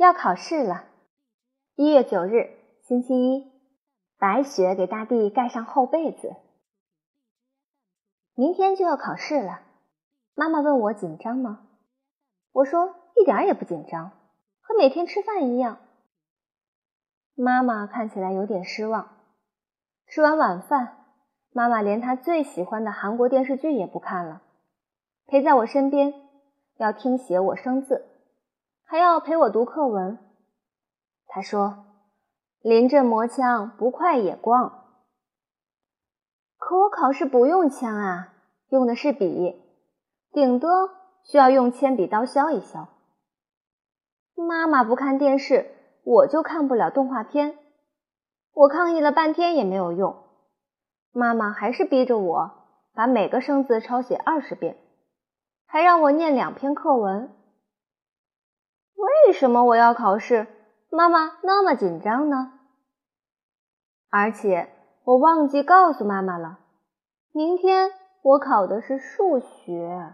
要考试了，一月九日，星期一，白雪给大地盖上厚被子。明天就要考试了，妈妈问我紧张吗？我说一点也不紧张，和每天吃饭一样。妈妈看起来有点失望。吃完晚饭，妈妈连她最喜欢的韩国电视剧也不看了，陪在我身边，要听写我生字。还要陪我读课文。他说：“临阵磨枪，不快也光。”可我考试不用枪啊，用的是笔，顶多需要用铅笔刀削一削。妈妈不看电视，我就看不了动画片。我抗议了半天也没有用，妈妈还是逼着我把每个生字抄写二十遍，还让我念两篇课文。为什么我要考试？妈妈那么紧张呢？而且我忘记告诉妈妈了，明天我考的是数学。